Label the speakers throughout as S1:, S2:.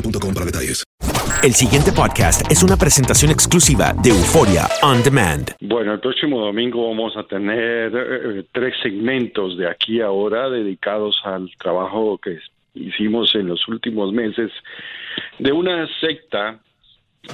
S1: boostmobile.com para detalles.
S2: El siguiente podcast es una presentación exclusiva de Euforia On Demand.
S3: Bueno, el próximo domingo vamos a tener eh, tres segmentos de aquí a ahora dedicados al trabajo que hicimos en los últimos meses de una secta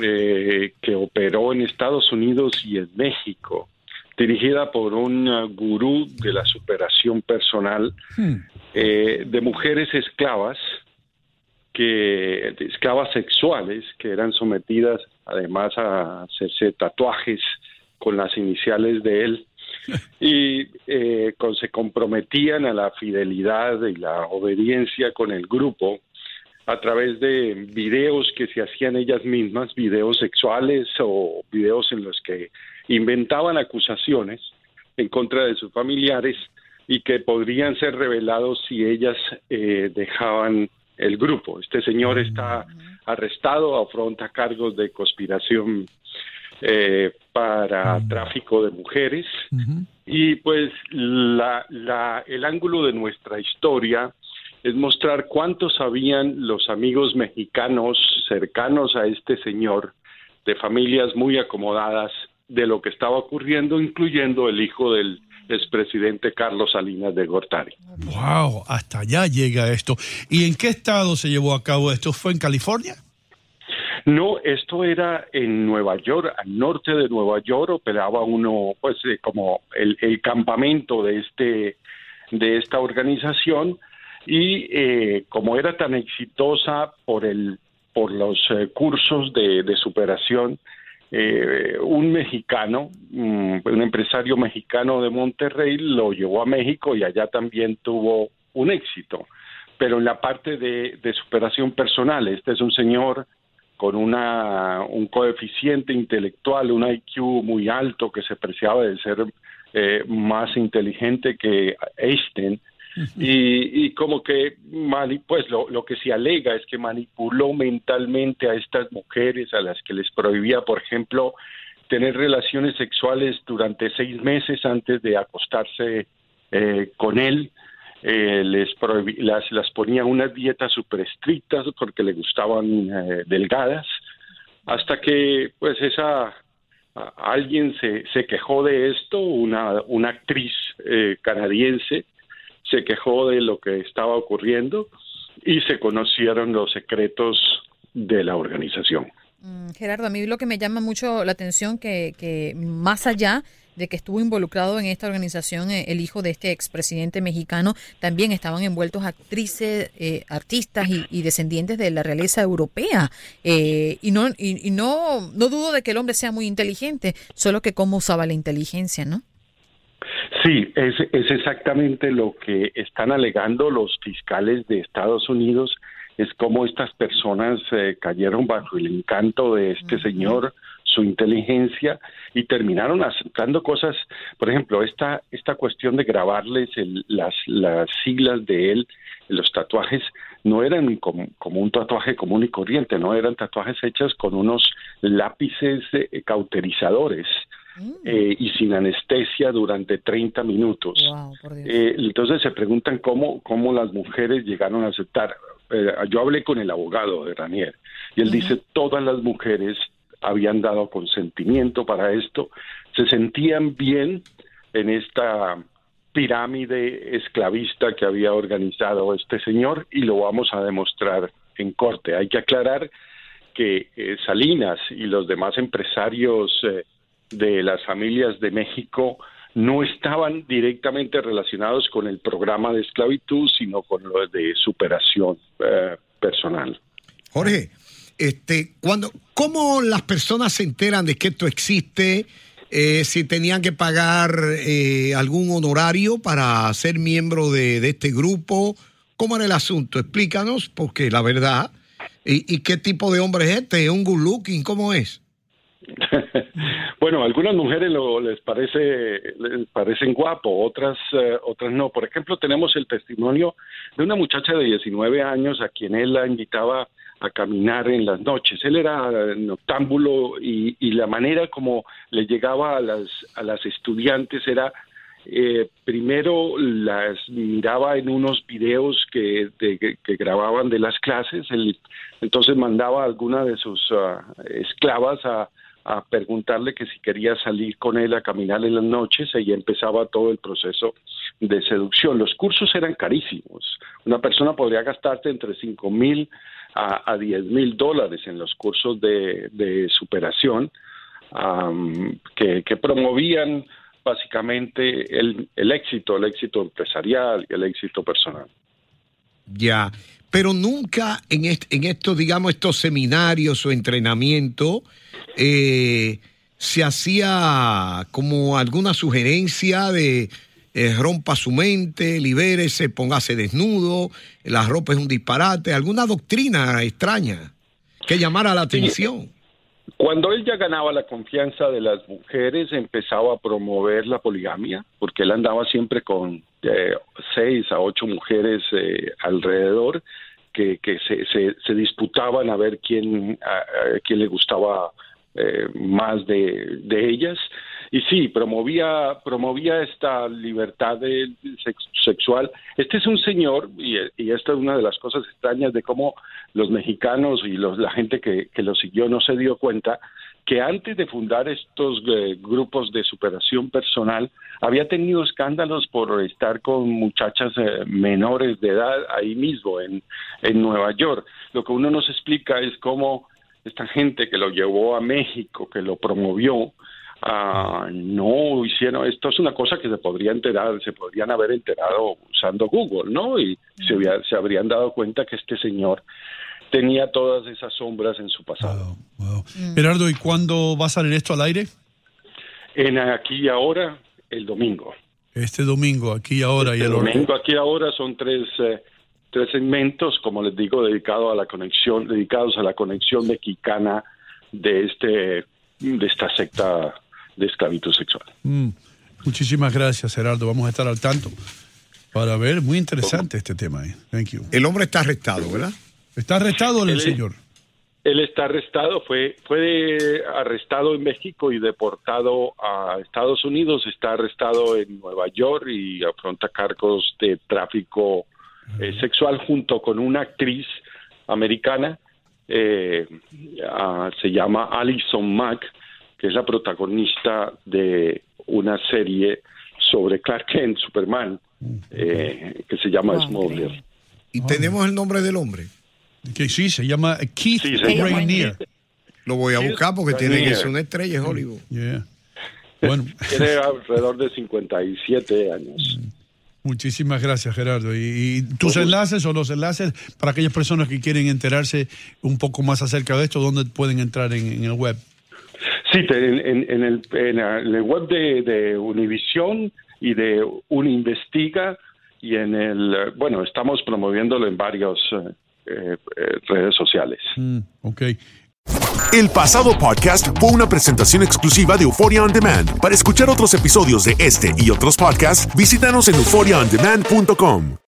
S3: eh, que operó en Estados Unidos y en México, dirigida por un uh, gurú de la superación personal eh, de mujeres esclavas que esclavas sexuales que eran sometidas además a hacerse tatuajes con las iniciales de él. Y eh, con- se comprometían a la fidelidad y la obediencia con el grupo a través de videos que se hacían ellas mismas, videos sexuales o videos en los que inventaban acusaciones en contra de sus familiares y que podrían ser revelados si ellas eh, dejaban el grupo. Este señor está arrestado, afronta cargos de conspiración eh, para tráfico de mujeres. Y pues la, la, el ángulo de nuestra historia es mostrar cuánto sabían los amigos mexicanos cercanos a este señor de familias muy acomodadas de lo que estaba ocurriendo, incluyendo el hijo del expresidente Carlos Salinas de Gortari.
S4: Wow, hasta allá llega esto. ¿Y en qué estado se llevó a cabo esto? ¿Fue en California?
S3: No, esto era en Nueva York, al norte de Nueva York, operaba uno, pues, eh, como el, el campamento de este, de esta organización y eh, como era tan exitosa por el, por los eh, cursos de, de superación, eh, un mexicano, mm, un empresario mexicano de Monterrey lo llevó a México y allá también tuvo un éxito, pero en la parte de, de superación personal, este es un señor con una, un coeficiente intelectual, un IQ muy alto que se preciaba de ser eh, más inteligente que Einstein. Y, y como que, mani- pues lo, lo que se alega es que manipuló mentalmente a estas mujeres a las que les prohibía, por ejemplo, tener relaciones sexuales durante seis meses antes de acostarse eh, con él. Eh, les las, las ponía unas dietas súper estrictas porque le gustaban eh, delgadas, hasta que pues esa alguien se, se quejó de esto, una, una actriz eh, canadiense se quejó de lo que estaba ocurriendo y se conocieron los secretos de la organización.
S5: Mm, Gerardo, a mí lo que me llama mucho la atención que, que más allá de que estuvo involucrado en esta organización eh, el hijo de este expresidente mexicano, también estaban envueltos actrices, eh, artistas y, descendientes de la realeza europea. Eh, y no y no no dudo de que el hombre sea muy inteligente, solo que cómo usaba la inteligencia, ¿no?
S3: Sí, es, es exactamente lo que están alegando los fiscales de Estados Unidos es cómo estas personas eh, cayeron bajo el encanto de este señor, su inteligencia y terminaron aceptando cosas, por ejemplo, esta esta cuestión de grabarles las las siglas de él, los tatuajes no eran como, un tatuaje común y corriente, no eran tatuajes hechos con unos lápices eh, cauterizadores. Eh, y sin anestesia durante 30 minutos. Eh, entonces se preguntan cómo, cómo las mujeres llegaron a aceptar. Eh, yo hablé con el abogado de Ranier y él dice todas las mujeres habían dado consentimiento para esto, se sentían bien en esta pirámide esclavista que había organizado este señor y lo vamos a demostrar en corte. Hay que aclarar que Salinas y los demás empresarios de las familias de México no estaban directamente relacionados con el programa de esclavitud, sino con lo de superación eh, personal.
S6: Jorge, este, cuando, ¿cómo las personas se enteran de que esto existe? Eh, si tenían que pagar eh, algún honorario para ser miembro de, este grupo, ¿cómo era el asunto? Explícanos, porque la verdad, ¿y, y qué tipo de hombre es este? ¿Un good looking? ¿Cómo es?
S3: bueno, algunas mujeres lo, les parece les parecen guapo, otras eh, otras no. Por ejemplo, tenemos el testimonio de una muchacha de 19 años a quien él la invitaba a caminar en las noches. Él era noctámbulo y, y la manera como le llegaba a las a las estudiantes era eh, primero las miraba en unos videos que, que, grababan de las clases, él, entonces mandaba a alguna de sus ah, esclavas a, a preguntarle que si quería salir con él a caminar en las noches y empezaba todo el proceso de seducción. Los cursos eran carísimos. Una persona podría gastarte entre cinco mil a, 10 mil dólares en los cursos de, superación que, que, promovían básicamente el, el éxito, el éxito empresarial y el éxito personal.
S6: Ya, pero nunca en, en estos, digamos, estos seminarios o entrenamientos eh, se hacía como alguna sugerencia de eh, rompa su mente, libérese, póngase desnudo, la ropa es un disparate, alguna doctrina extraña que llamara la atención.
S3: Cuando él ya ganaba la confianza de las mujeres, empezaba a promover la poligamia, porque él andaba siempre con eh, seis a ocho mujeres eh, alrededor que, que se, se, disputaban a ver quién, a quién le gustaba eh, más de, ellas. Y sí, promovía, promovía esta libertad de, sexual. Este es un señor, y, esta es una de las cosas extrañas de cómo los mexicanos y los, la gente que, lo siguió no se dio cuenta, que antes de fundar estos eh, grupos de superación personal, había tenido escándalos por estar con muchachas eh, menores de edad ahí mismo, en, en Nueva York. Lo que uno nos explica es cómo esta gente que lo llevó a México, que lo promovió, ah, no hicieron, esto es una cosa que se podría enterar, se podrían haber enterado usando Google, ¿no? Y se, se habrían dado cuenta que este señor tenía todas esas sombras en su pasado.
S4: Mm. Gerardo, ¿y cuándo va a salir esto al aire?
S3: En aquí y ahora, el domingo.
S4: Este domingo, aquí y ahora.
S3: y
S4: el
S3: domingo, aquí y ahora son tres eh, tres segmentos, como les digo, dedicados a la conexión, dedicados a la conexión mexicana de este de esta secta de esclavitud sexual.
S4: Mm. Muchísimas gracias, Gerardo. Vamos a estar al tanto para ver. Muy interesante este tema. Eh. Thank you.
S6: El hombre está arrestado, ¿verdad?
S4: ¿Está arrestado el, señor?
S3: Él está arrestado, fue, fue arrestado en México y deportado a Estados Unidos. Está arrestado en Nueva York y afronta cargos de tráfico eh, sexual junto con una actriz americana, eh, se llama Alison Mack, que es la protagonista de una serie sobre Clark Kent, Superman, eh, que se llama Smuggler.
S6: ¿Y tenemos el nombre del hombre?
S4: Que sí, se llama Keith Rainier.
S6: Lo voy a buscar porque tiene que ser una estrella de Hollywood.
S3: Bueno. Tiene alrededor de 57 años. Mm.
S4: Muchísimas gracias, Gerardo. ¿Y, tus enlaces o los enlaces para aquellas personas que quieren enterarse un poco más acerca de esto, dónde pueden entrar en, el web?
S3: Sí, en, el, web de, de Univision y de Uninvestiga y en el, bueno, estamos promoviéndolo en varios, eh, eh, redes sociales.
S4: ok.
S2: El pasado podcast fue una presentación exclusiva de Euphoria On Demand. Para escuchar otros episodios de este y otros podcasts, visítanos en euphoriaondemand.com.